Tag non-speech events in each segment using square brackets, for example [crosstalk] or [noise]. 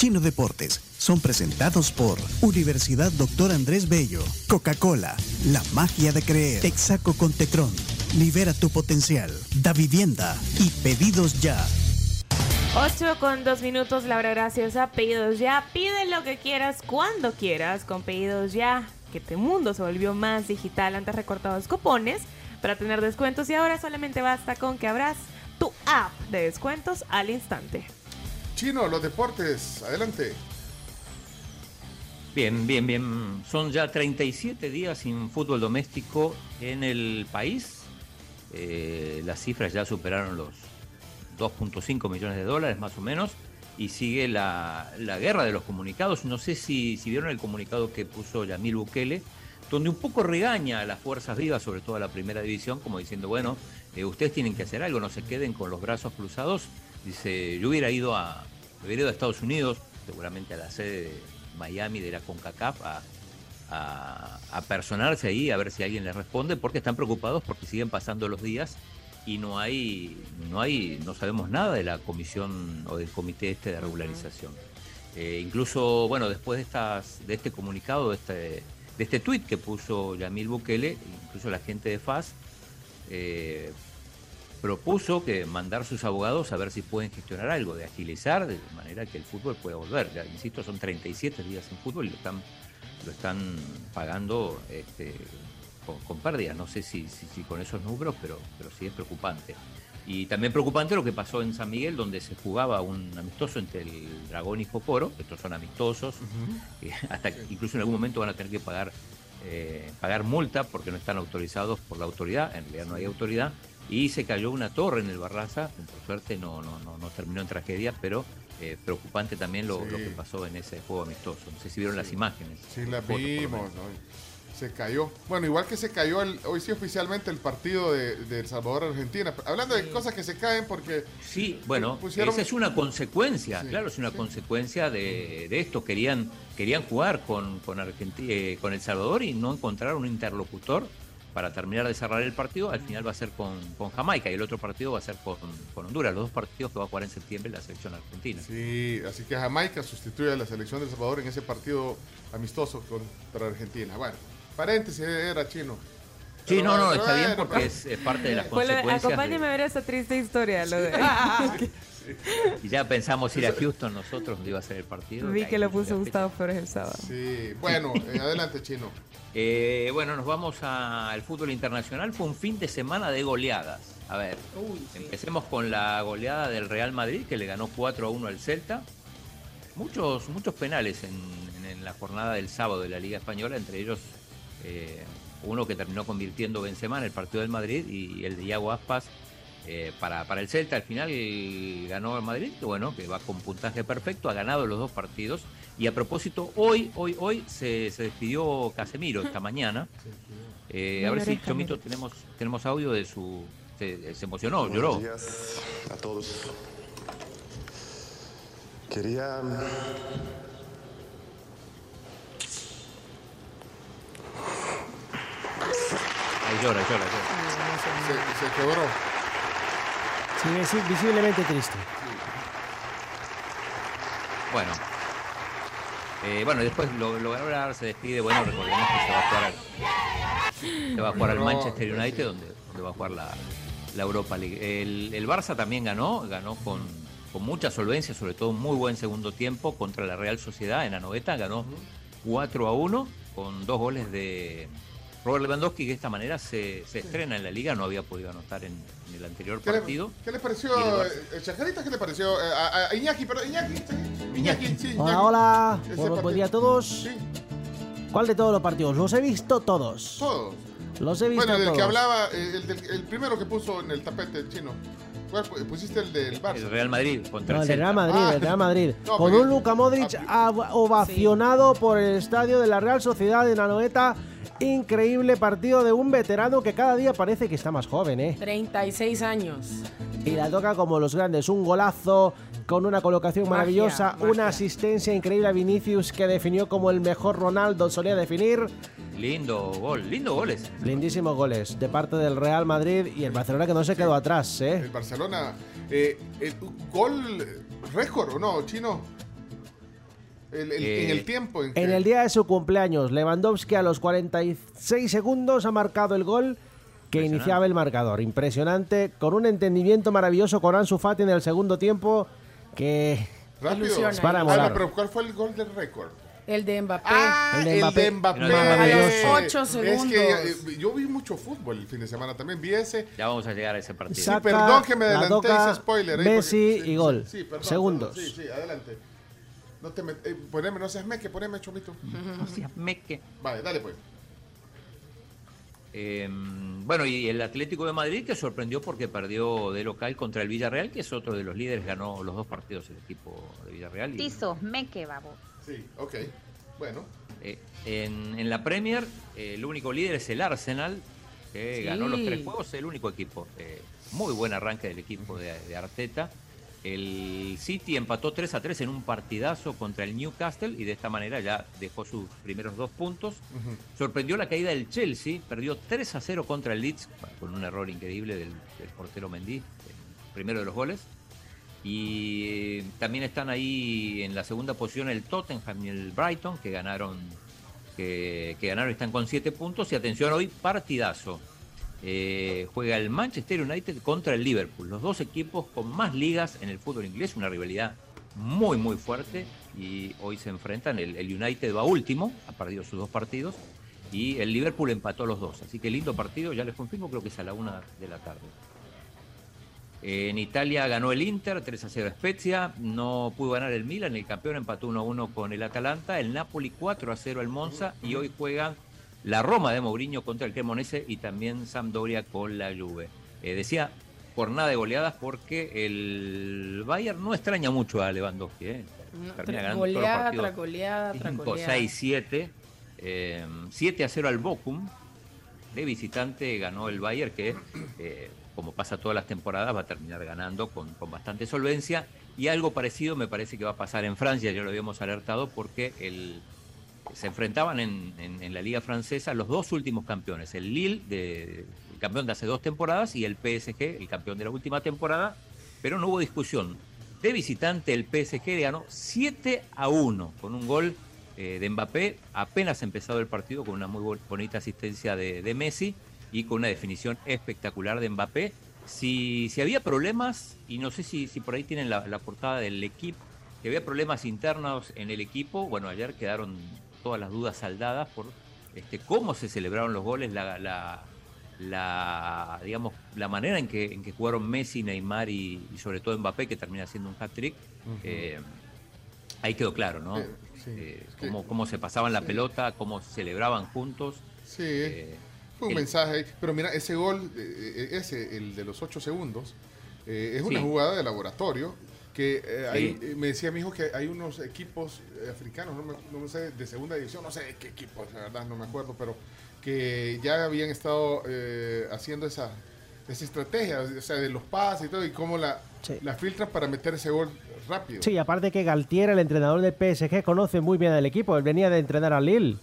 Chino Deportes son presentados por Universidad Doctor Andrés Bello, Coca-Cola, La Magia de Creer, Texaco con Tecron, Libera tu Potencial, Da Vivienda y Pedidos Ya. 8 con 2 minutos, Laura Graciosa, pedidos ya. Pide lo que quieras cuando quieras con pedidos ya. Que este mundo se volvió más digital. Antes recortados cupones para tener descuentos y ahora solamente basta con que abras tu app de descuentos al instante. Chino, los deportes, adelante. Bien, bien, bien. Son ya 37 días sin fútbol doméstico en el país. Eh, las cifras ya superaron los 2.5 millones de dólares más o menos. Y sigue la, la guerra de los comunicados. No sé si, si, vieron el comunicado que puso Yamil Bukele, donde un poco regaña a las fuerzas vivas, sobre todo a la primera división, como diciendo, bueno, eh, ustedes tienen que hacer algo, no se queden con los brazos cruzados. Dice, yo hubiera ido a, hubiera ido a Estados Unidos, seguramente a la sede de Miami de la CONCACAF, a, a, a, personarse ahí, a ver si alguien les responde, porque están preocupados porque siguen pasando los días y no hay, no hay, no sabemos nada de la comisión o del comité este de regularización. Eh, incluso, bueno, después de estas, de este comunicado, de este, de este tuit que puso Yamil Bukele, incluso la gente de FAS eh, propuso que mandar sus abogados a ver si pueden gestionar algo, de agilizar de manera que el fútbol pueda volver. Insisto, son 37 días en fútbol y lo están, lo están pagando este, con, con, pérdidas. No sé si, si, si, con esos números, pero, pero sí es preocupante. Y también preocupante lo que pasó en San Miguel, donde se jugaba un amistoso entre el Dragón y Jocoro. Estos son amistosos, uh -huh. que hasta incluso en algún momento van a tener que pagar, eh, pagar multa porque no están autorizados por la autoridad. En realidad no hay autoridad y se cayó una torre en el Barraza, por suerte no, no, no, no terminó en tragedia, pero eh, preocupante también lo, sí. lo, que pasó en ese juego amistoso. No sé si vieron sí. las imágenes. Sí, las vimos. Se cayó. Bueno, igual que se cayó el, hoy sí oficialmente el partido de, de El Salvador-Argentina. Hablando de cosas que se caen porque... Sí, bueno, pusieron... esa es una consecuencia, claro, es una consecuencia de, de, esto. Querían, querían jugar con, con, Argentina, eh, con El Salvador y no encontraron un interlocutor para terminar de cerrar el partido, al final va a ser con, con Jamaica y el otro partido va a ser con, con, Honduras, los dos partidos que va a jugar en septiembre la selección argentina. Sí, así que Jamaica sustituye a la selección de El Salvador en ese partido amistoso contra Argentina. Bueno, paréntesis, era chino. Sí, pero, no, no, está bien porque es, es, parte de las consecuencias. Acompáñeme de... a ver esa triste historia. Lo de... [laughs] Y ya pensamos ir a Houston nosotros donde iba a ser el partido. Vi que lo puso Gustavo Flores el sábado. Sí, bueno, eh, adelante, Chino. [laughs] Eh, bueno, nos vamos al fútbol internacional. Fue un fin de semana de goleadas. A ver, Uy, sí. empecemos con la goleada del Real Madrid que le ganó 4 a 1 al Celta. Muchos, muchos penales en, en, en la jornada del sábado de la Liga Española, entre ellos eh, uno que terminó convirtiendo Benzema en el partido del Madrid y el de Iago Aspas eh, para, para, el Celta. Al final ganó el Madrid, que bueno, que va con puntaje perfecto, ha ganado los dos partidos. Y a propósito, hoy, hoy, hoy se, se despidió Casemiro esta [laughs] mañana. Eh, a ver si, Chomito, tenemos, tenemos audio de su. Se, se emocionó, Buenos lloró. días a todos. Quería llora, llora, llora. Se, se quebró. Sí, es visiblemente triste. Bueno. Eh, bueno, después lo, lo hablar, se despide. Bueno, recordemos que se va a jugar al, se va a jugar al Manchester United, donde, donde va a jugar la, la Europa League. El, el, Barça también ganó, ganó con, con mucha solvencia, sobre todo un muy buen segundo tiempo contra la Real Sociedad en la noveta, ganó 4 a 1 con dos goles de Robert Lewandowski, que de esta manera se, se estrena en la liga, no había podido anotar en, en el anterior ¿Qué partido. Le, ¿Qué le pareció, eh, Chajarita, qué le pareció eh, a, a, Iñaki, pero Iñaki, Iñaki, sí, Iñaki. Hola, hola, buen, buen día a todos. Sí. ¿Cuál de todos los partidos? Los he visto todos. Todos. Los he visto Bueno, el todos. que hablaba, eh, el, del, el primero que puso en el tapete chino. ¿Cuál pusiste el del Barça? El Real Madrid contra no, el, el Real Madrid, Ah. el Real Madrid. No, [laughs] Con un Luka Modric Ah, ovacionado por el estadio de la Real Sociedad de Nanoeta Increíble partido de un veterano que cada día parece que está más joven, ¿eh? 36 años. Y la toca como los grandes, un golazo con una colocación Magia, maravillosa, magia. una asistencia increíble a Vinicius que definió como el mejor Ronaldo solía definir. Lindo gol, lindo goles. Lindísimos goles de parte del Real Madrid y el Barcelona que no se quedó atrás, ¿eh? El Barcelona, eh, el gol récord, ¿o no, chino? El- el- Eh, en el tiempo. En, que- En el día de su cumpleaños, Lewandowski a los 46 segundos ha marcado el gol que iniciaba el marcador. Impresionante, con un entendimiento maravilloso con Ansu Fati en el segundo tiempo que Rápido. Es para Ah, pero ¿cuál fue el gol del récord? El de Mbappé. Ah, El el de de Mbappé. Mbappé. Era maravilloso. A los ocho Es segundos. que eh, yo vi mucho fútbol el fin de semana también. Vi ese. Ya vamos a llegar a ese partido. Saca, perdón que me la adelanté ese spoiler. eh, Messi porque- y gol. Sí, perdón, Segundos. perdón, sí, sí, adelante. No te met- eh, poneme, no seas meque, poneme, chomito. [laughs] No seas meque. Vale, dale pues. Eh, bueno, y el Atlético de Madrid que sorprendió porque perdió de local contra el Villarreal, que es otro de los líderes, ganó los dos partidos el equipo de Villarreal. y- Tizo, me que babo. Sí, ok. Bueno. Eh, en, en la Premier, eh, el único líder es el Arsenal, que Sí. ganó los tres juegos, el único equipo. Eh, muy buen arranque del equipo de, de Arteta. El City empató 3 a 3 en un partidazo contra el Newcastle y de esta manera ya dejó sus primeros dos puntos. Sorprendió la caída del Chelsea, perdió 3 a 0 contra el Leeds, con un error increíble del, del portero Mendy, el primero de los goles. Y eh, también están ahí en la segunda posición el Tottenham y el Brighton, que ganaron, que, que ganaron y están con 7 puntos. Y atención, hoy partidazo. Eh, juega el Manchester United contra el Liverpool, los dos equipos con más ligas en el fútbol inglés, una rivalidad muy muy fuerte y hoy se enfrentan, el, United va último, ha perdido sus dos partidos y el Liverpool empató los dos, así que lindo partido, ya les confirmo, creo que es a la una de la tarde. En Italia ganó el Inter, 3 a 0 a Spezia, no pudo ganar el Milan, el campeón empató 1 a 1 con el Atalanta, el Napoli 4 a 0 al Monza y hoy juegan la Roma de Mourinho contra el Cremonese y también Sampdoria con la Juve. Eh, decía jornada de goleadas porque el Bayern no extraña mucho a Lewandowski, ¿eh? No, Termina ganando todos los goleada partidos. tras goleada tras 5, goleada. 6, 7. eh, 7 a 0 al Bochum. De visitante ganó el Bayern, que eh, como pasa todas las temporadas va a terminar ganando con, con bastante solvencia. Y algo parecido me parece que va a pasar en Francia, ya lo habíamos alertado, porque el, se enfrentaban en, en- la Liga Francesa los dos últimos campeones, el Lille, de, el campeón de hace dos temporadas, y el PSG, el campeón de la última temporada, pero no hubo discusión. De visitante el PSG ganó 7 a 1 con un gol eh, de Mbappé, apenas empezado el partido con una muy bo- bonita asistencia de, de Messi y con una definición espectacular de Mbappé. Si, si había problemas, y no sé si, si por ahí tienen la, la portada del equipo, que había problemas internos en el equipo, bueno, ayer quedaron todas las dudas saldadas por este, cómo se celebraron los goles, la, la, la, digamos, la manera en que, en que jugaron Messi, Neymar y, y sobre todo Mbappé, que termina siendo un hat-trick. eh, ahí quedó claro, ¿no? Eh, sí, Eh, que- cómo, cómo se pasaban la sí. pelota, cómo celebraban juntos. Sí, Eh, fue un el- mensaje ahí. Pero mira, ese gol, ese, el de los 8 segundos, eh, es una Sí. jugada de laboratorio que eh, hay- Sí. eh, me decía mi hijo que hay unos equipos eh, africanos, no me, no me sé, de segunda división, no sé de qué equipos, la verdad no me acuerdo, pero que ya habían estado eh, haciendo esa, esa estrategia, o sea, de los pases y todo, y cómo la, Sí. la filtran para meter ese gol rápido. Sí, aparte que Galtier, el entrenador del PSG, conoce muy bien al equipo. Él venía de entrenar al Lille.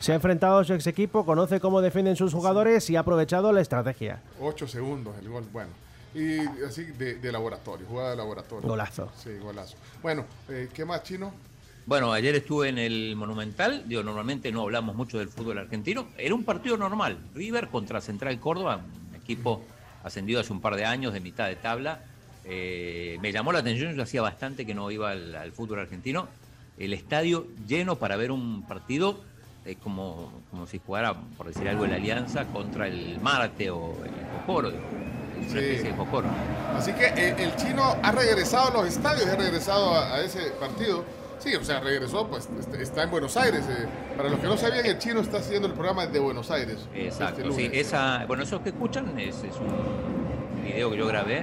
Se ha enfrentado a su ex equipo, conoce cómo defienden sus jugadores y ha aprovechado la estrategia. 8 segundos el gol, bueno. Y así de, de laboratorio, jugada de laboratorio. Golazo. Sí, golazo. Bueno, eh, ¿qué más, Chino? Bueno, ayer estuve en el Monumental, digo, normalmente no hablamos mucho del fútbol argentino, era un partido normal, River contra Central Córdoba, un equipo ascendido hace un par de años de mitad de tabla, Eh, me llamó la atención, yo hacía bastante que no iba al, al fútbol argentino, el estadio lleno para ver un partido eh, como, como si jugara, por decir algo, el Alianza contra el Marte o el Jocoro, digo, una Sí. especie de. Así que eh, el chino ha regresado a los estadios, ha regresado a, a ese partido. Sí, o sea, regresó, pues est- está en Buenos Aires. eh. Para los que no sabían, el chino está haciendo el programa de Buenos Aires. Exacto, este sí, lunes. esa, bueno, esos que escuchan es, es un video que yo grabé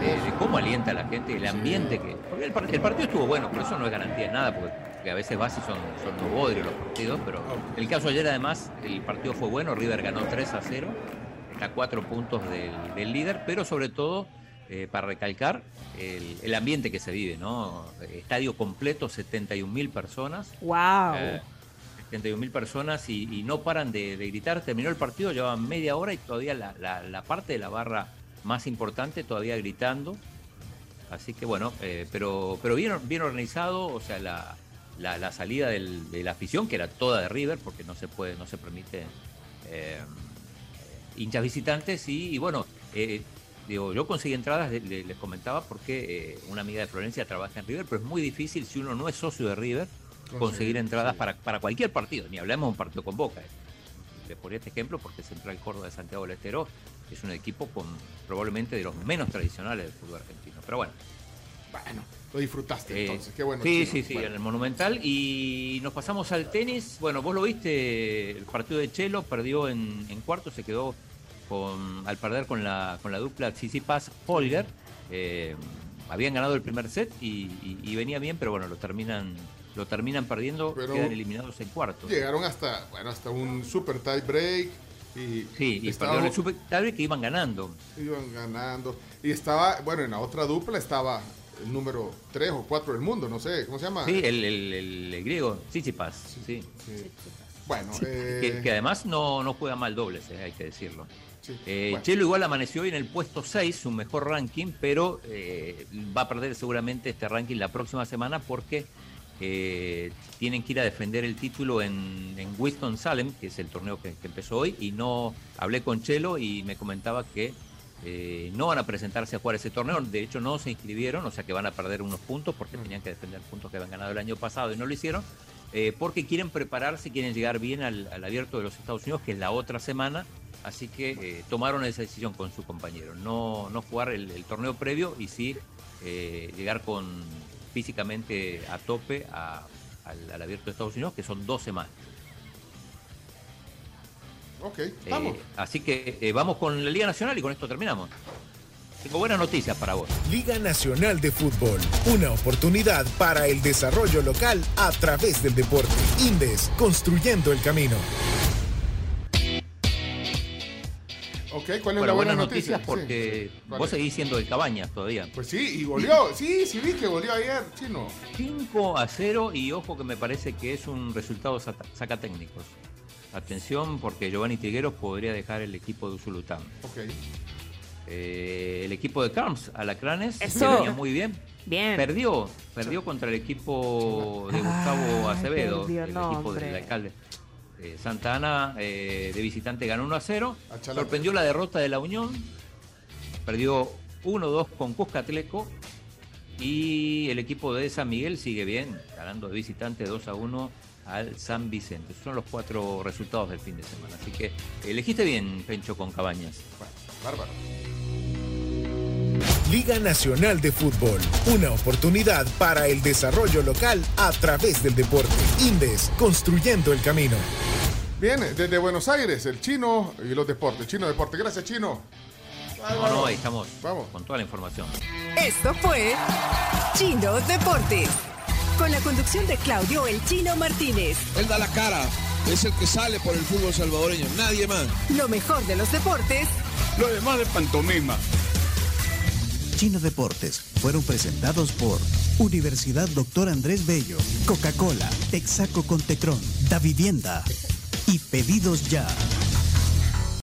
de, de cómo alienta a la gente, el ambiente que... Porque el, par- el partido estuvo bueno, por eso no es garantía de nada, porque a veces vas y son, son los bodrios los partidos, pero el caso ayer además, el partido fue bueno, River ganó 3 a 0, está a 4 puntos del, del líder, pero sobre todo eh, para recalcar el, el ambiente que se vive, ¿no? Estadio completo, 71 mil personas. ¡Wow! Eh, 71 mil personas y, y no paran de, de gritar. Terminó el partido, llevaban media hora y todavía la, la- la parte de la barra más importante todavía gritando. Así que bueno, eh, pero, pero bien, bien organizado, o sea, la, salida del- de la afición, que era toda de River, porque no se puede, no se permite eh, hinchas visitantes, y, y bueno, eh, digo, yo conseguí entradas, le- le- les comentaba, porque eh, una amiga de Florencia trabaja en River, pero es muy difícil si uno no es socio de River conseguir Conseguir, entradas sí. para, para cualquier partido, ni hablemos de un partido con Boca. eh. Le ponía este ejemplo porque Central Córdoba de Santiago del Estero es un equipo con probablemente de los menos tradicionales del fútbol argentino. Pero bueno, Bueno, lo disfrutaste eh, entonces. Qué bueno. sí, Chino. sí, sí, Bueno. en el Monumental. Y nos pasamos al tenis. Bueno, vos lo viste, el partido de Chelo perdió en, en cuarto, se quedó con, al perder con la, con la dupla Tsitsipas Holger. Eh, habían ganado el primer set y, y- y venía bien, pero bueno, lo terminan, lo terminan perdiendo, Pero- quedan eliminados en cuarto. Llegaron hasta, bueno, hasta un super tie break y, Sí, y estaba- el super Tiebreak que iban ganando. iban ganando. Y estaba, bueno, en la otra dupla estaba el número 3 o 4 del mundo, no sé, ¿cómo se llama? Sí, el, el- el- el griego, Tsitsipas, sí. Sí. Bueno, Que, eh, que además no, no juega mal dobles, eh, hay que decirlo. sí, Eh, bueno. Chelo igual amaneció hoy en el puesto 6, su mejor ranking, pero eh, va a perder seguramente este ranking la próxima semana porque eh, tienen que ir a defender el título en, en Winston-Salem, que es el torneo que, que empezó hoy, y no hablé con Chelo y me comentaba que eh, no van a presentarse a jugar ese torneo, de hecho no se inscribieron, o sea que van a perder unos puntos porque tenían que defender puntos que habían ganado el año pasado y no lo hicieron, eh, porque quieren prepararse, quieren llegar bien al, abierto de los Estados Unidos, que es la otra semana, así que eh, tomaron esa decisión con su compañero, no, no jugar el, torneo previo y sí llegar con físicamente a tope a- al abierto de Estados Unidos, que son dos semanas. Ok, Eh, vamos. así que eh, vamos con la Liga Nacional y con esto terminamos. Tengo buenas noticias para vos. Liga Nacional de Fútbol, una oportunidad para el desarrollo local a través del deporte. Indes, construyendo el camino. ok, ¿cuál es Bueno, la buena buenas noticia? noticias porque Sí, ¿cuál vos seguís siendo de Cabañas todavía. Pues sí, y goleó. [laughs] Sí, sí vi que goleó ayer, chino. 5 a 0 y ojo que me parece que es un resultado saca técnicos. Atención porque Giovanni Trigueros podría dejar el equipo de Usulután. Ok. Eh, el equipo de Carms, Alacranes, que Eso. venía muy bien. Bien. Perdió, perdió contra el equipo de Gustavo Ay, Acevedo, perdió, el no, equipo hombre. del alcalde. Eh, Santa Ana eh, de visitante ganó 1 a 0. A Chalapa. Sorprendió la derrota de la Unión. Perdió 1-2 con Cuscatleco. Y el equipo de San Miguel sigue bien, ganando de visitante 2 a 1 al San Vicente. Esos son los cuatro resultados del fin de semana. Así que elegiste bien, Pencho, con Cabañas. Bueno, bárbaro. Liga Nacional de Fútbol, una oportunidad para el desarrollo local a través del deporte. Indes, construyendo el camino. Bien, desde Buenos Aires, el chino y los deportes. Chino Deporte. Gracias, chino. No, no, ahí estamos Vamos. con toda la información. Esto fue Chino Deportes. Con la conducción de Claudio El Chino Martínez. Él da la cara, es el que sale por el fútbol salvadoreño, nadie más. Lo mejor de los deportes Lo demás de pantomima. Chino Deportes fueron presentados por Universidad Doctor Andrés Bello, Coca-Cola, Texaco con Tecron, Da Vivienda y Pedidos Ya.